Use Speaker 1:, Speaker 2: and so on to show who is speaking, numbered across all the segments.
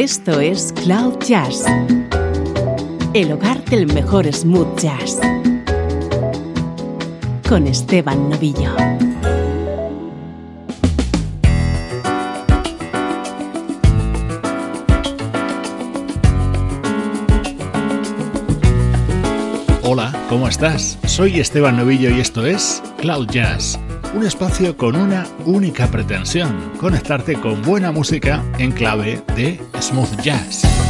Speaker 1: Esto es Cloud Jazz, el hogar del mejor smooth jazz, con Esteban Novillo.
Speaker 2: Hola, ¿cómo estás? Soy Esteban Novillo y esto es Cloud Jazz un espacio con una única pretensión, conectarte con buena música en clave de smooth jazz.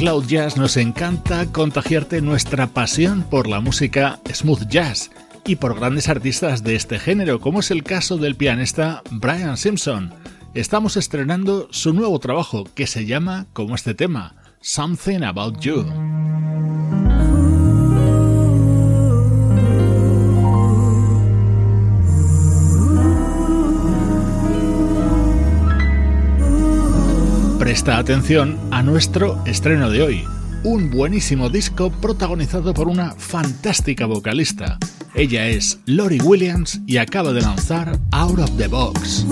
Speaker 2: Cloud Jazz nos encanta contagiarte nuestra pasión por la música smooth jazz y por grandes artistas de este género, como es el caso del pianista Brian Simpson. Estamos estrenando su nuevo trabajo que se llama como este tema, Something About You. Presta atención a nuestro estreno de hoy, un buenísimo disco protagonizado por una fantástica vocalista. Ella es Lori Williams y acaba de lanzar Out of the Box.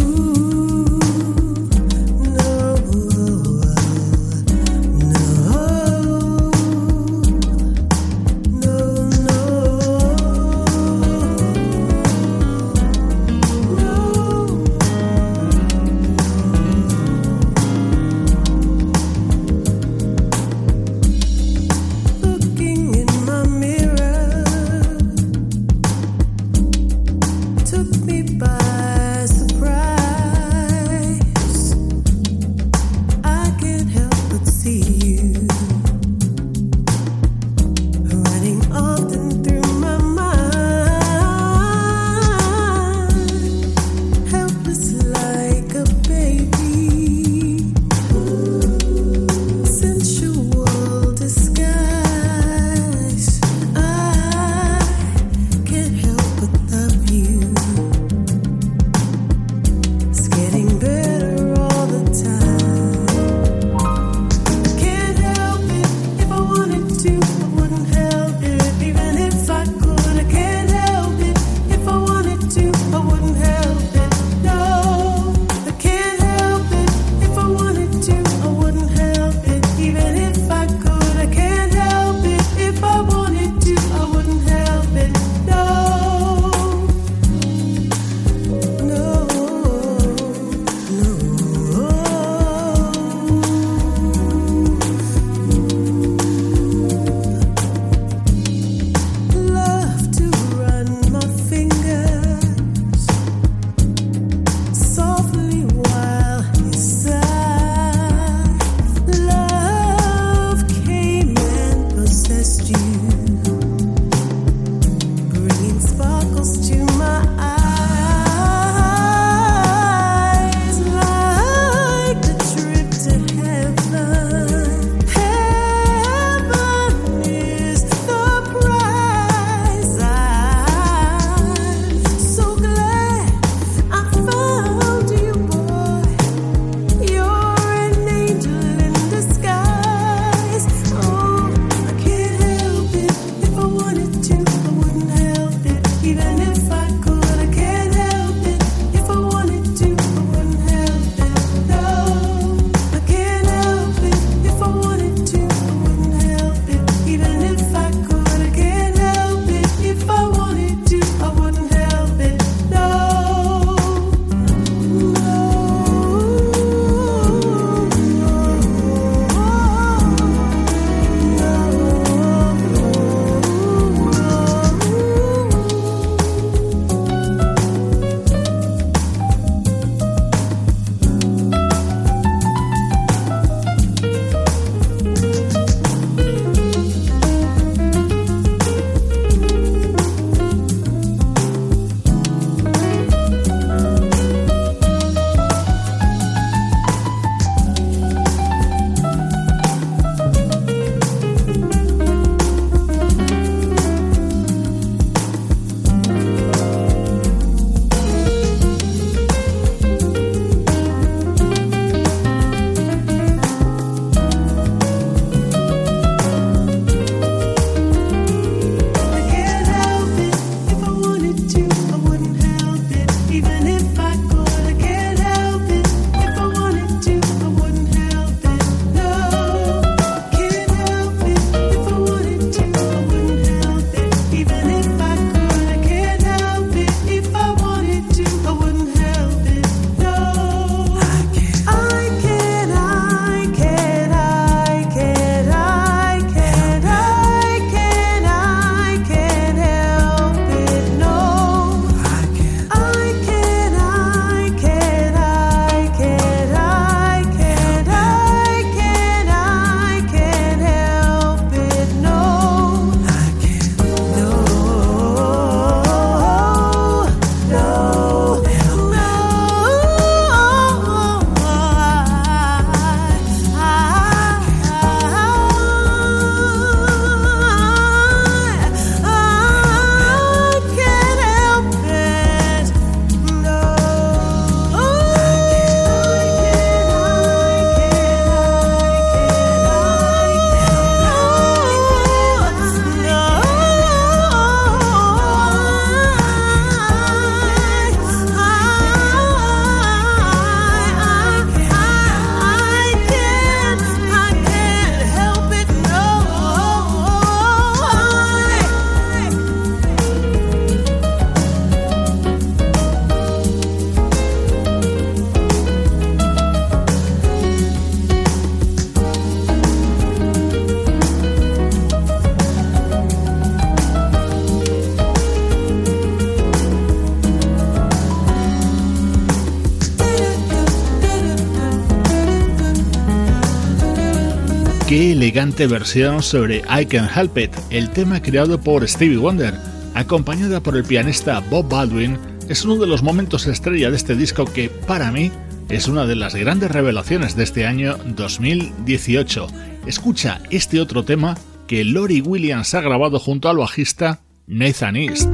Speaker 3: Qué elegante versión sobre I Can Help It, el tema creado por Stevie Wonder, acompañada por el pianista Bob Baldwin, es uno de los momentos estrella de este disco que, para mí, es una de las grandes revelaciones de este año 2018. Escucha este otro tema que Lori Williams ha grabado junto al bajista Nathan East.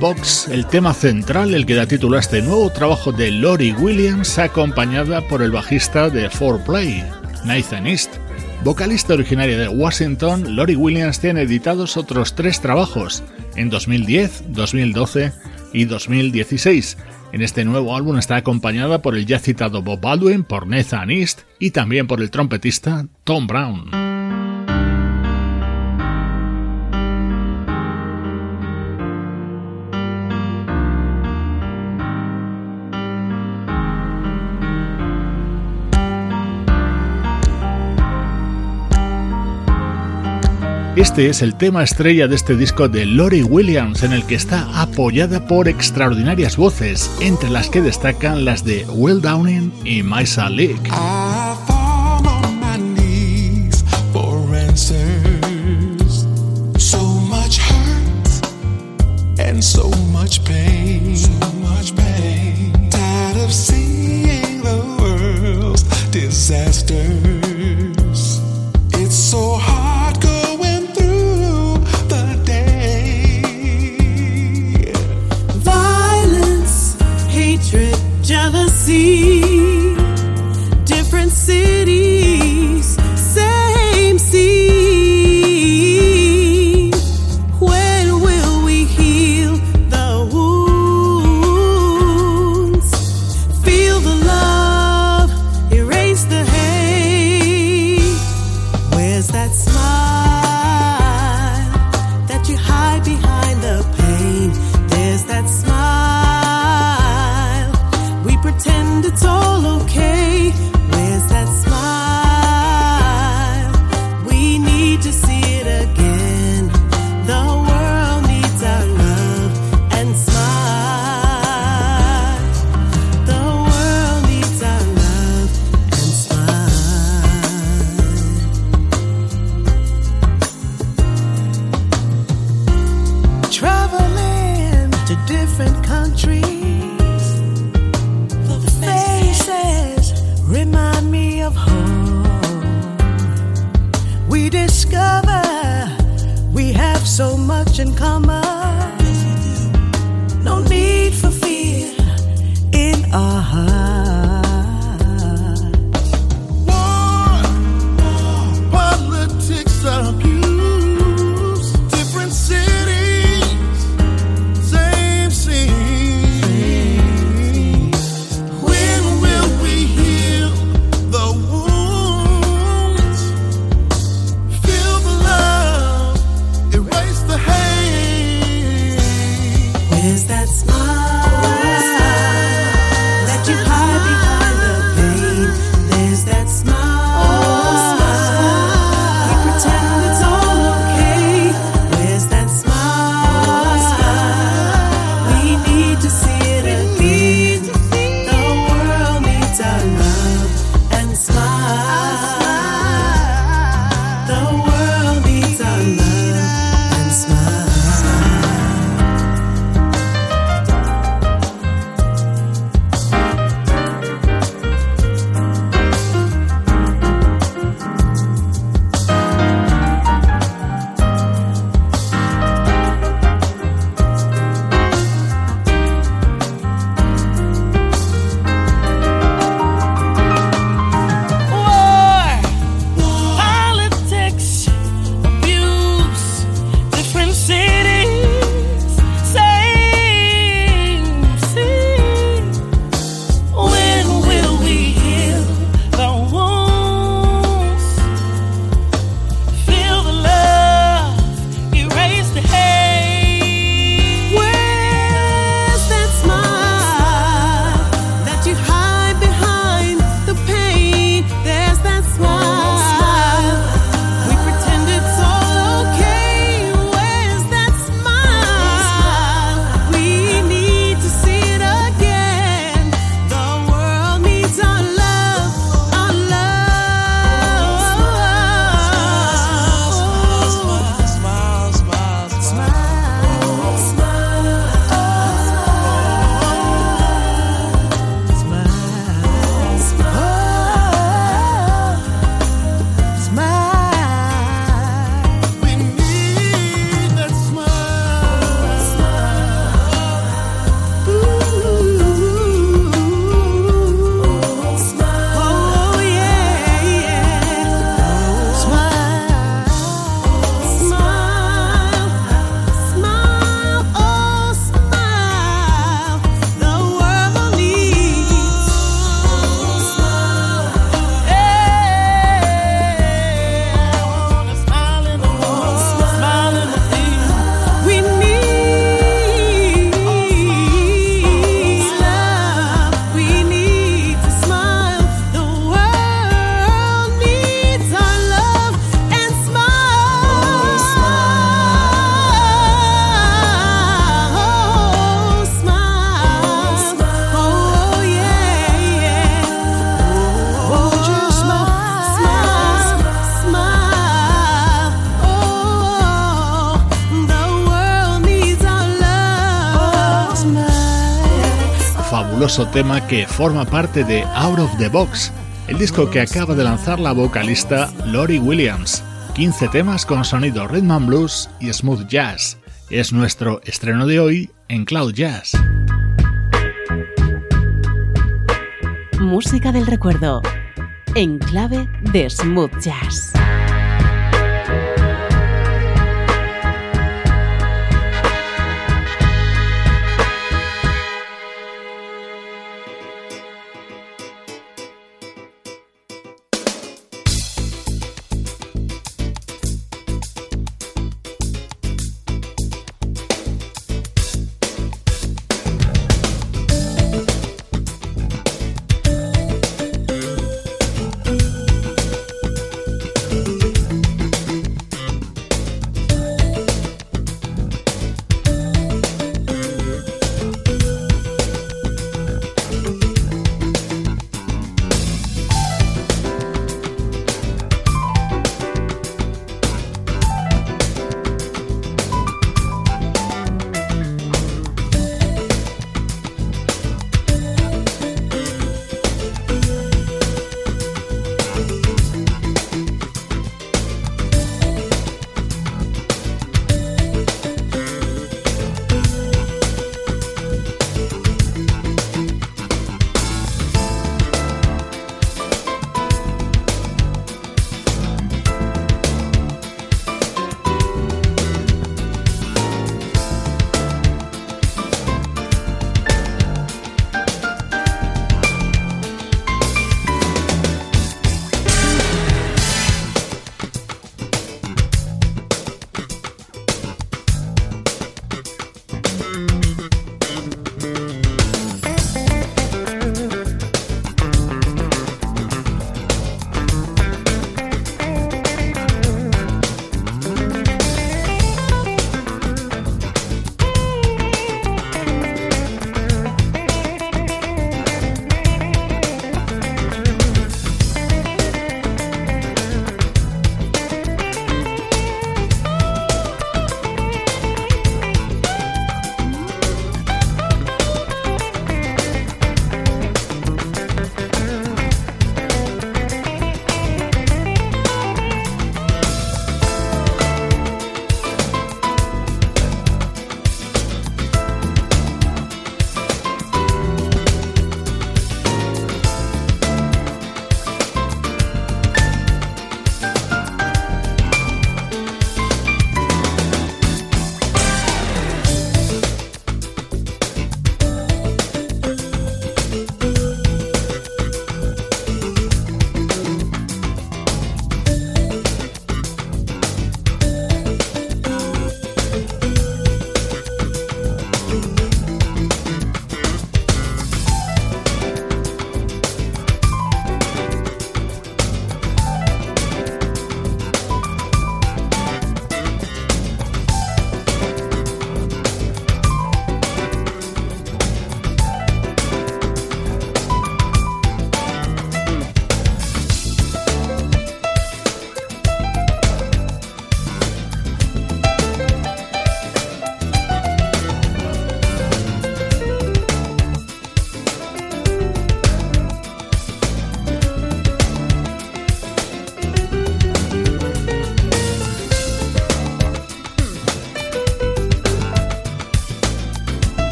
Speaker 3: Box, el tema central, el que da título a este nuevo trabajo de Lori Williams, acompañada por el bajista de 4Play, Nathan East. Vocalista originaria de Washington, Lori Williams tiene editados otros tres trabajos, en 2010, 2012 y 2016. En este nuevo álbum está acompañada por el ya citado Bob Baldwin, por Nathan East y también por el trompetista Tom Brown.
Speaker 2: Este es el tema estrella de este disco de Lori Williams, en el que está apoyada por extraordinarias voces, entre las que destacan las de Will Downing y Maisa Leak.
Speaker 3: so much so much pain.
Speaker 2: Tema que forma parte de Out of the Box, el disco que acaba de lanzar la vocalista Lori Williams. 15 temas con sonido rhythm and blues y smooth jazz. Es nuestro estreno de hoy en Cloud Jazz.
Speaker 1: Música del recuerdo en clave de smooth jazz.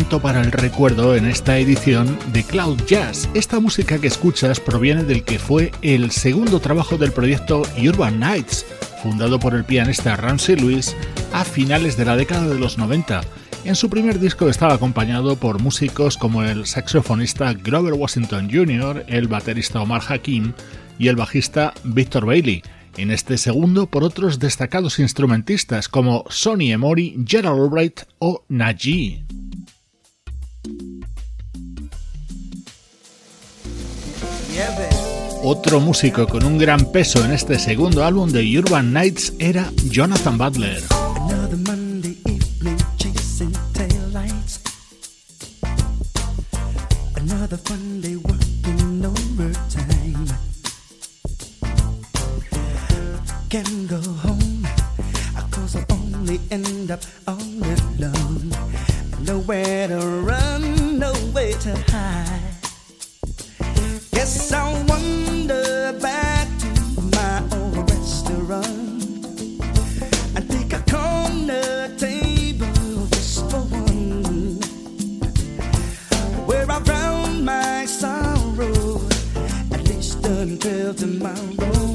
Speaker 2: Para el recuerdo en esta edición de Cloud Jazz. Esta música que escuchas proviene del que fue el segundo trabajo del proyecto Urban Nights, fundado por el pianista Ramsey Lewis a finales de la década de los 90. En su primer disco estaba acompañado por músicos como el saxofonista Grover Washington Jr., el baterista Omar Hakim y el bajista Victor Bailey. En este segundo por otros destacados instrumentistas como Sonny Emory, Gerald Albright o Najee. Otro músico con un gran peso en este segundo álbum de Urban Nights era Jonathan Butler. Nowhere to run.
Speaker 4: Yes, I wander back to my old restaurant. I take a corner table just for one, where I drown my sorrow, at least until tomorrow.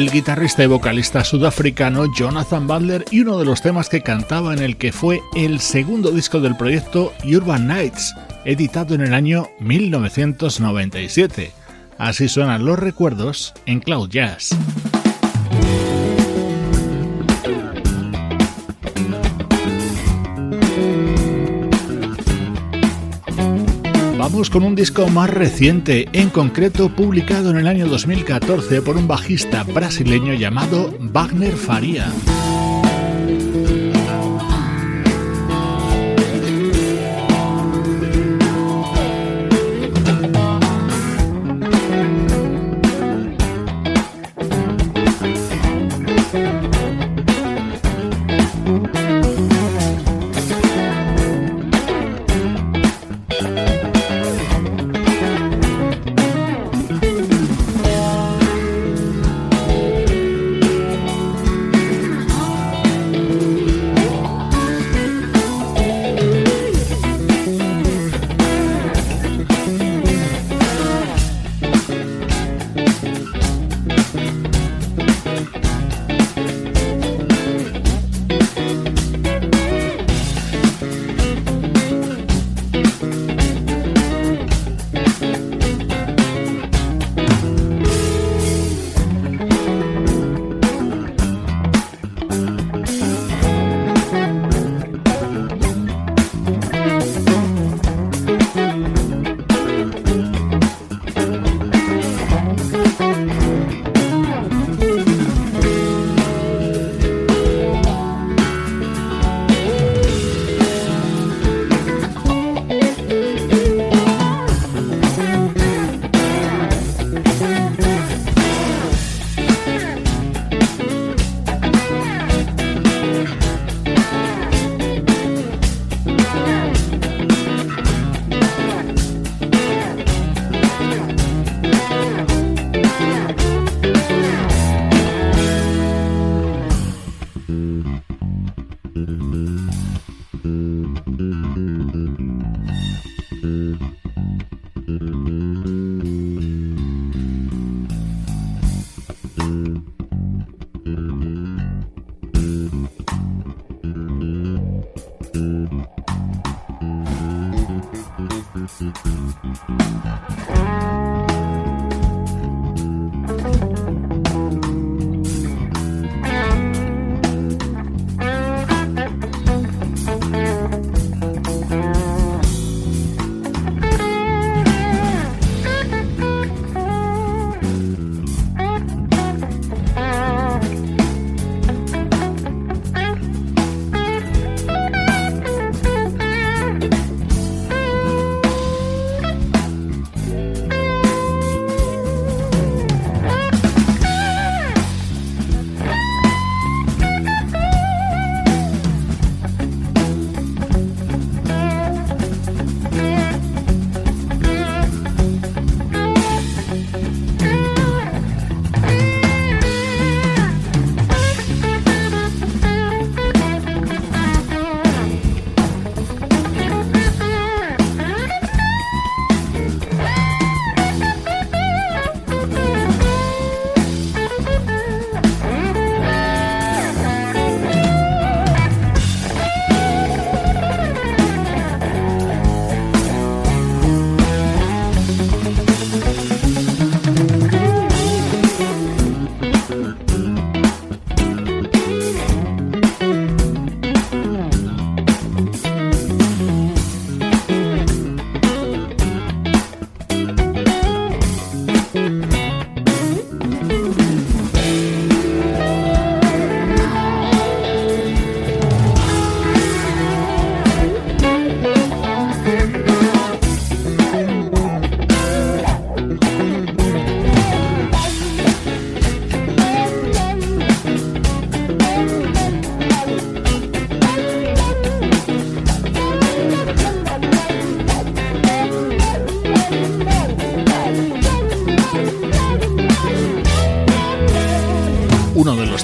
Speaker 2: el guitarrista y vocalista sudafricano Jonathan Butler y uno de los temas que cantaba en el que fue el segundo disco del proyecto Urban Nights, editado en el año 1997. Así suenan los recuerdos en Cloud Jazz. Vamos con un disco más reciente, en concreto publicado en el año 2014 por un bajista brasileño llamado Wagner Faria.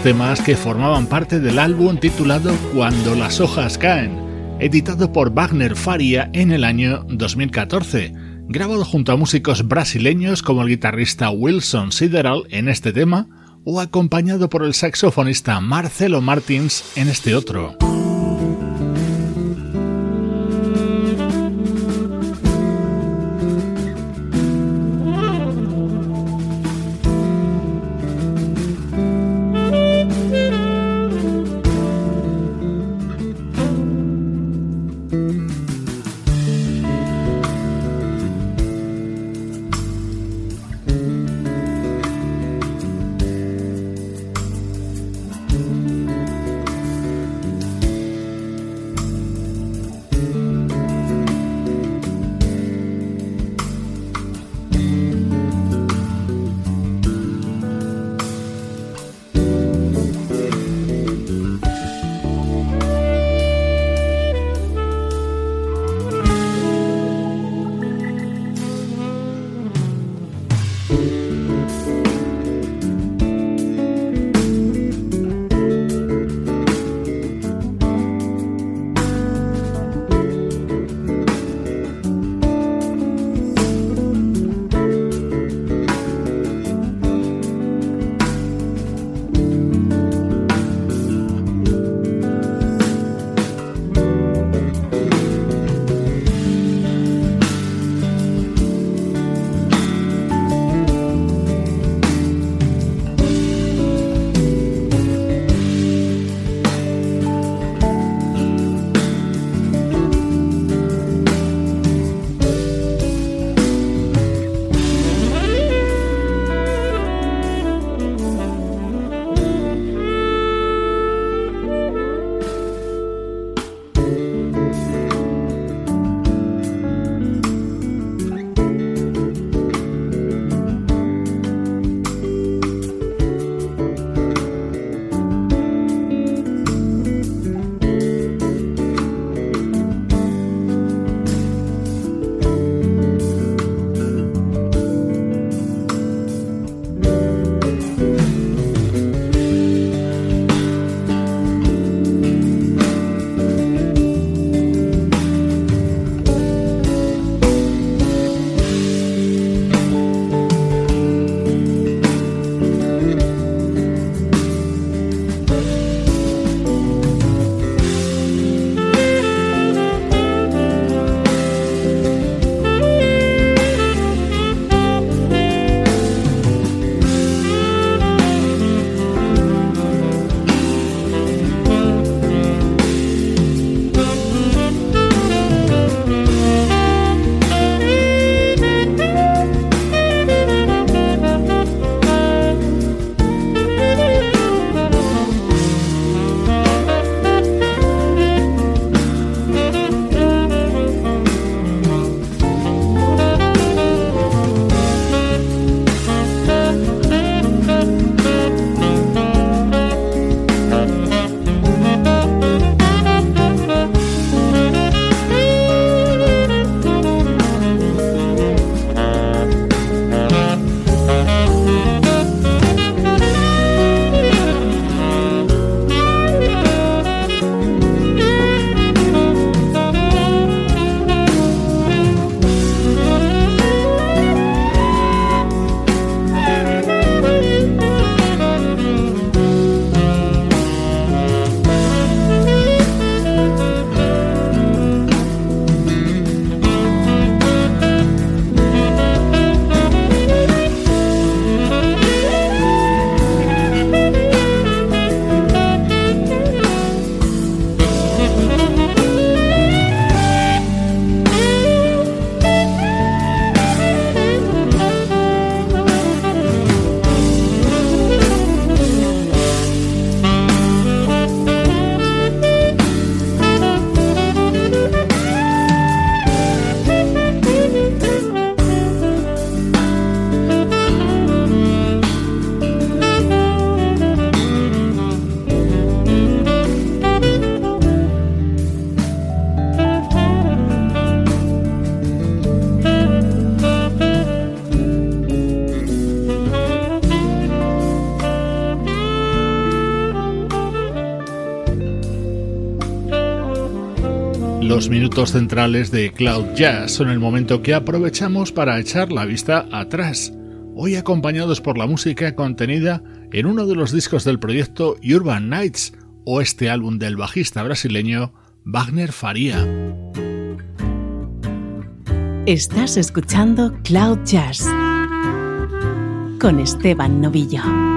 Speaker 2: Temas que formaban parte del álbum titulado Cuando las hojas caen, editado por Wagner Faria en el año 2014, grabado junto a músicos brasileños como el guitarrista Wilson Sideral en este tema o acompañado por el saxofonista Marcelo Martins en este otro. Centrales de Cloud Jazz son el momento que aprovechamos para echar la vista atrás, hoy acompañados por la música contenida en uno de los discos del proyecto Urban Nights o este álbum del bajista brasileño Wagner Faria.
Speaker 1: Estás escuchando Cloud Jazz con Esteban Novillo.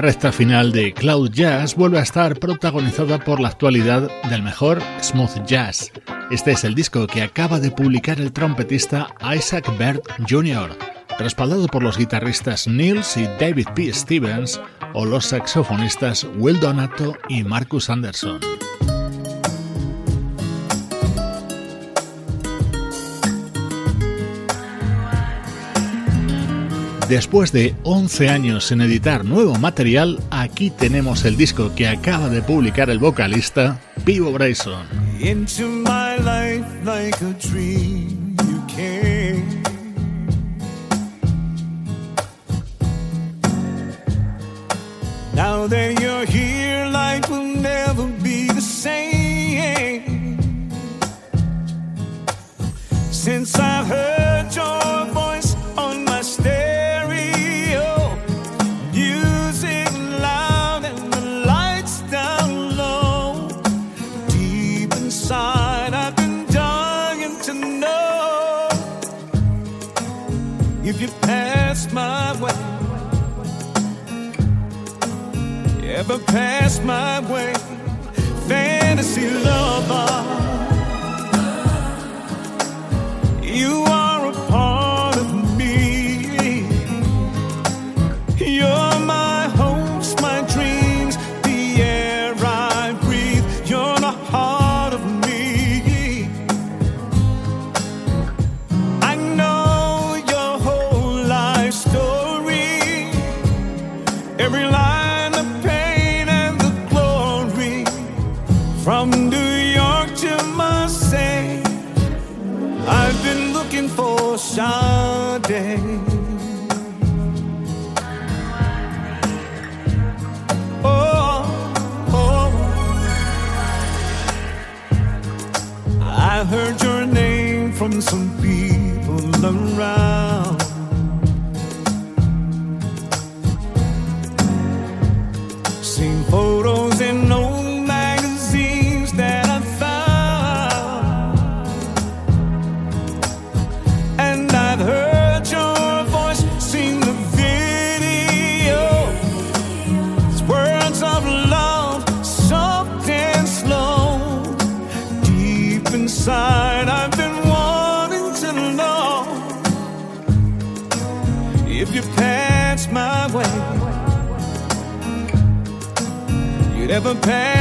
Speaker 2: Recta final de Cloud Jazz vuelve a estar protagonizada por la actualidad del mejor smooth jazz. Este es el disco que acaba de publicar el trompetista Isaac Bert Jr., respaldado por los guitarristas Nils y David P. Stevens o los saxofonistas Will Donato y Marcus Anderson. Después de 11 años en editar nuevo material, aquí tenemos el disco que acaba de publicar el vocalista Pivo Bryson.
Speaker 4: Into my life like a dream you came. Now that you're here, life will never be the same. Since I heard your voice Ever pass my way, fantasy lover. You are I heard your name from some people around.
Speaker 2: pain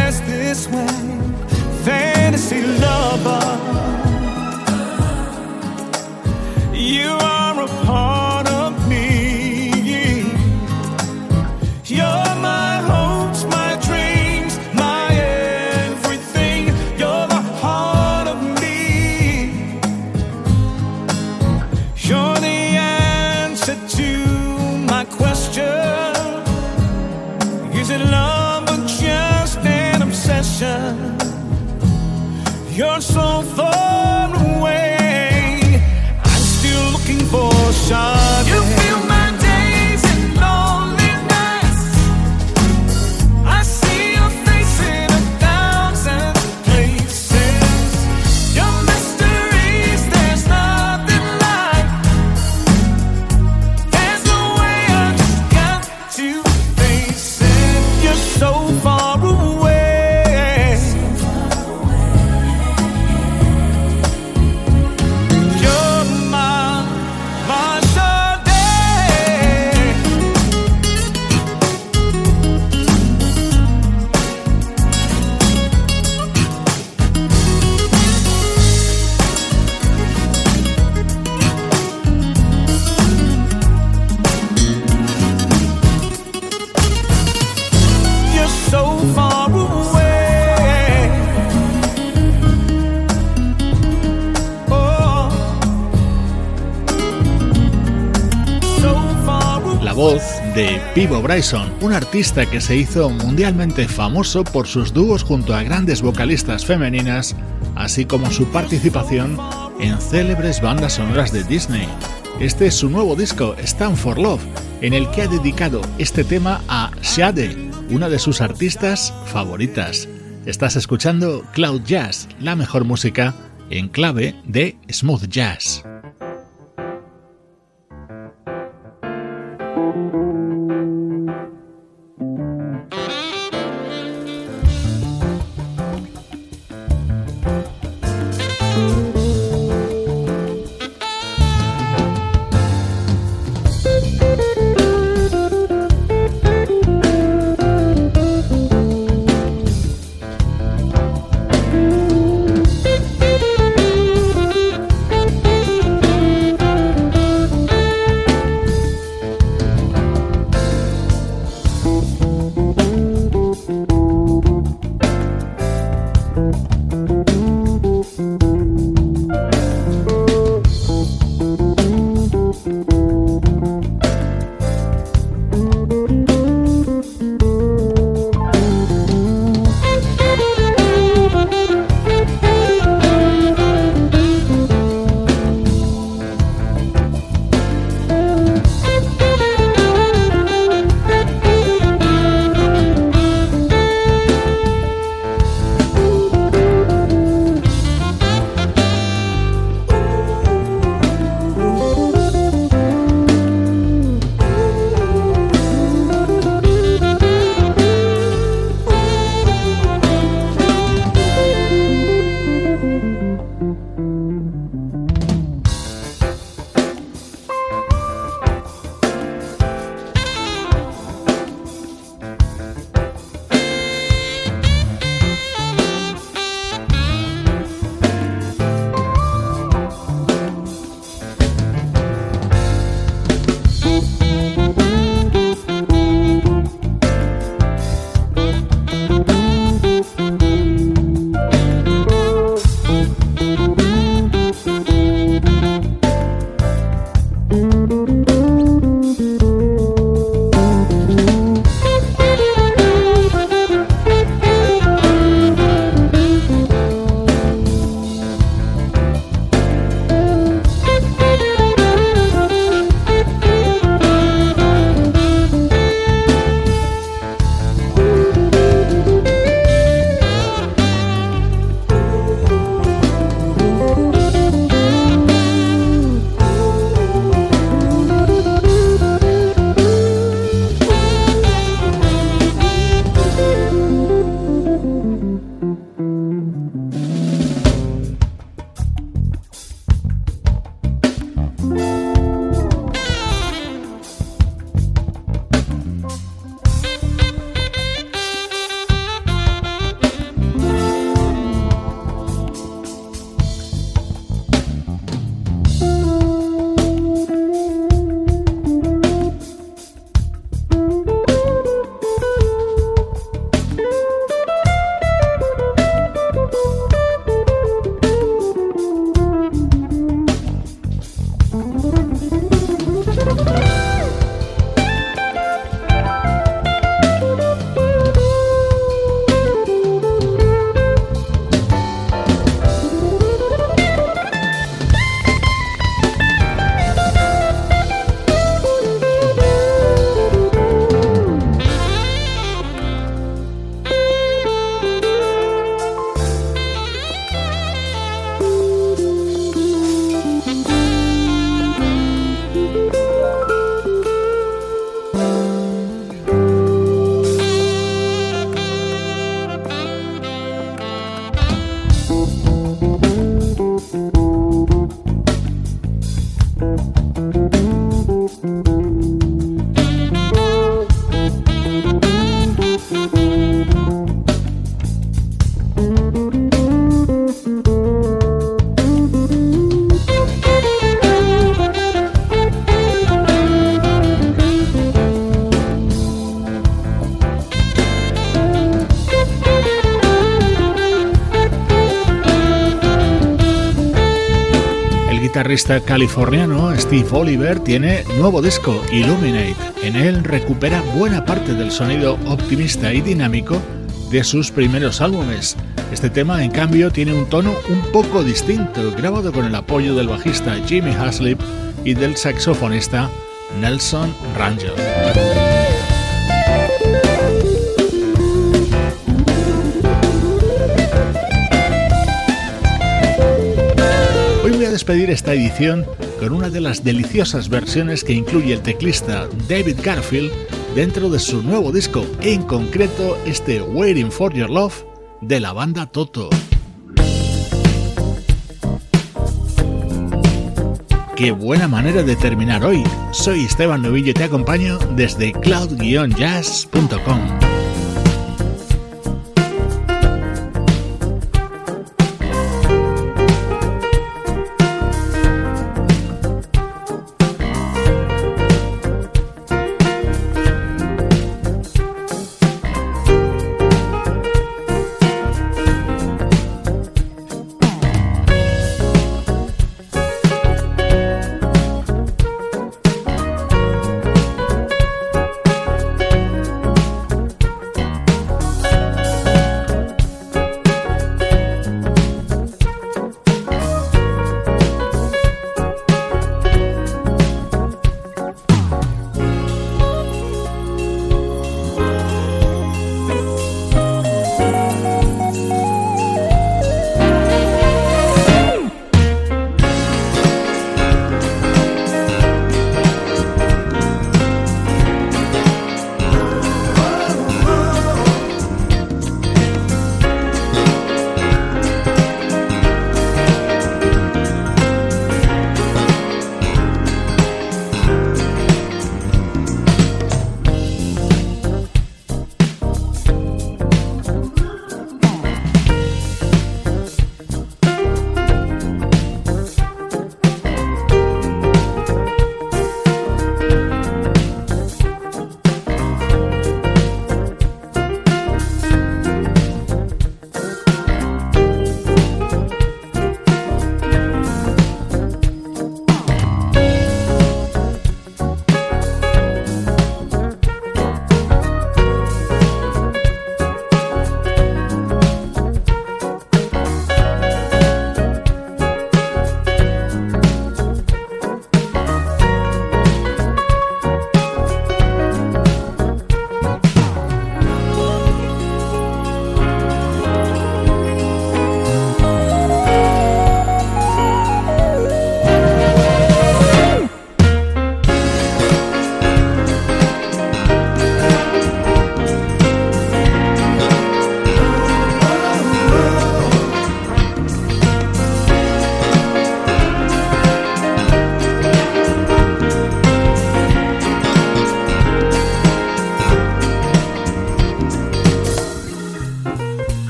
Speaker 2: Pivo Bryson, un artista que se hizo mundialmente famoso por sus dúos junto a grandes vocalistas femeninas, así como su participación en célebres bandas sonoras de Disney. Este es su nuevo disco, Stand for Love, en el que ha dedicado este tema a Shade, una de sus artistas favoritas. Estás escuchando Cloud Jazz, la mejor música en clave de smooth jazz. Guitarrista californiano Steve Oliver tiene nuevo disco, Illuminate. En él recupera buena parte del sonido optimista y dinámico de sus primeros álbumes. Este tema, en cambio, tiene un tono un poco distinto, grabado con el apoyo del bajista Jimmy Haslip y del saxofonista Nelson Rangel. Despedir esta edición con una de las deliciosas versiones que incluye el teclista David Garfield dentro de su nuevo disco, en concreto este Waiting for Your Love de la banda Toto. Qué buena manera de terminar hoy. Soy Esteban Novillo y te acompaño desde cloud-jazz.com.